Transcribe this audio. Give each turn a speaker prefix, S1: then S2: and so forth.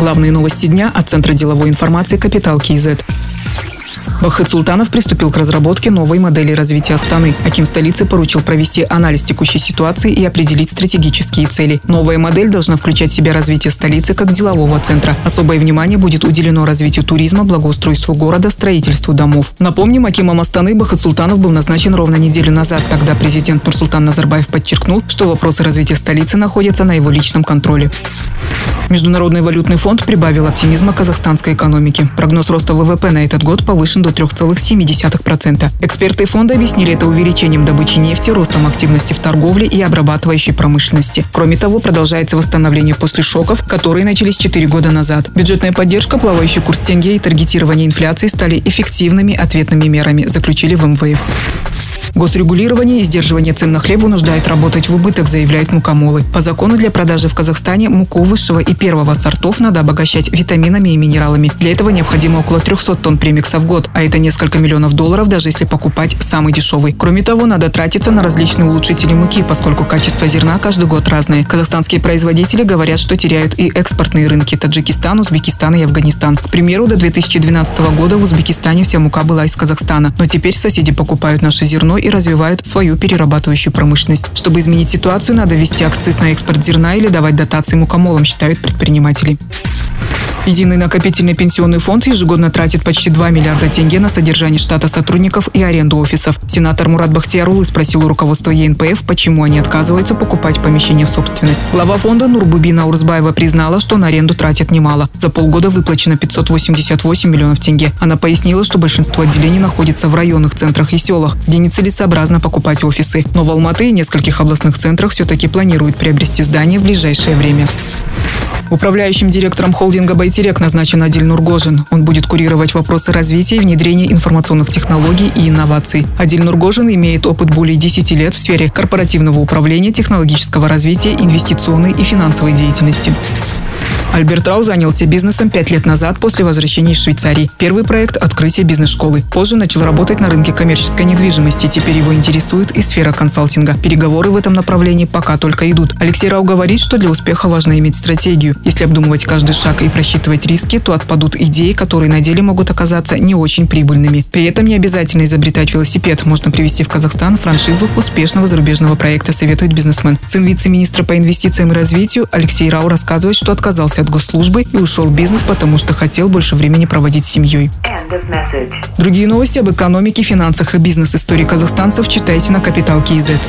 S1: Главные новости дня от Центра деловой информации «Капитал КИЗ». Вахид Султанов приступил к разработке новой модели развития Астаны. Аким столицы поручил провести анализ текущей ситуации и определить стратегические цели. Новая модель должна включать в себя развитие столицы как делового центра. Особое внимание будет уделено развитию туризма, благоустройству города, строительству домов. Напомним, Акимом Астаны Бахат Султанов был назначен ровно неделю назад. Тогда президент Нурсултан Назарбаев подчеркнул, что вопросы развития столицы находятся на его личном контроле. Международный валютный фонд прибавил оптимизма казахстанской экономики. Прогноз роста ВВП на этот год повышен до 3,7%. Эксперты фонда объяснили это увеличением добычи нефти, ростом активности в торговле и обрабатывающей промышленности. Кроме того, продолжается восстановление после шоков, которые начались 4 года назад. Бюджетная поддержка, плавающий курс тенге и таргетирование инфляции стали эффективными ответными мерами, заключили в МВФ. Госрегулирование и сдерживание цен на хлеб вынуждает работать в убыток, заявляют мукомолы. По закону для продажи в Казахстане муку высшего и первого сортов надо обогащать витаминами и минералами. Для этого необходимо около 300 тонн премикса в год, а это несколько миллионов долларов, даже если покупать самый дешевый. Кроме того, надо тратиться на различные улучшители муки, поскольку качество зерна каждый год разное. Казахстанские производители говорят, что теряют и экспортные рынки – Таджикистан, Узбекистан и Афганистан. К примеру, до 2012 года в Узбекистане вся мука была из Казахстана, но теперь соседи покупают наше зерно и развивают свою перерабатывающую промышленность. Чтобы изменить ситуацию, надо ввести акциз на экспорт зерна или давать дотации мукомолам, считают предприниматели. Единый накопительный пенсионный фонд ежегодно тратит почти 2 миллиарда тенге на содержание штата сотрудников и аренду офисов. Сенатор Мурат Бахтиярулы спросил у руководства ЕНПФ, почему они отказываются покупать помещение в собственность. Глава фонда Нурбубина Урзбаева признала, что на аренду тратят немало. За полгода выплачено 588 миллионов тенге. Она пояснила, что большинство отделений находится в районных центрах и селах, где нецелесообразно покупать офисы. Но в Алматы и нескольких областных центрах все-таки планируют приобрести здание в ближайшее время. Управляющим директором холдинга «Байтерек» назначен Адиль Нургожин. Он будет курировать вопросы развития и внедрения информационных технологий и инноваций. Адиль Нургожин имеет опыт более 10 лет в сфере корпоративного управления, технологического развития, инвестиционной и финансовой деятельности. Альберт Рау занялся бизнесом пять лет назад после возвращения из Швейцарии. Первый проект – открытие бизнес-школы. Позже начал работать на рынке коммерческой недвижимости. Теперь его интересует и сфера консалтинга. Переговоры в этом направлении пока только идут. Алексей Рау говорит, что для успеха важно иметь стратегию. Если обдумывать каждый шаг и просчитывать риски, то отпадут идеи, которые на деле могут оказаться не очень прибыльными. При этом не обязательно изобретать велосипед. Можно привести в Казахстан франшизу успешного зарубежного проекта, советует бизнесмен. Сын вице-министра по инвестициям и развитию Алексей Рау рассказывает, что отказался от госслужбы и ушел в бизнес, потому что хотел больше времени проводить с семьей. Другие новости об экономике, финансах и бизнес-истории казахстанцев читайте на Капитал Киезет.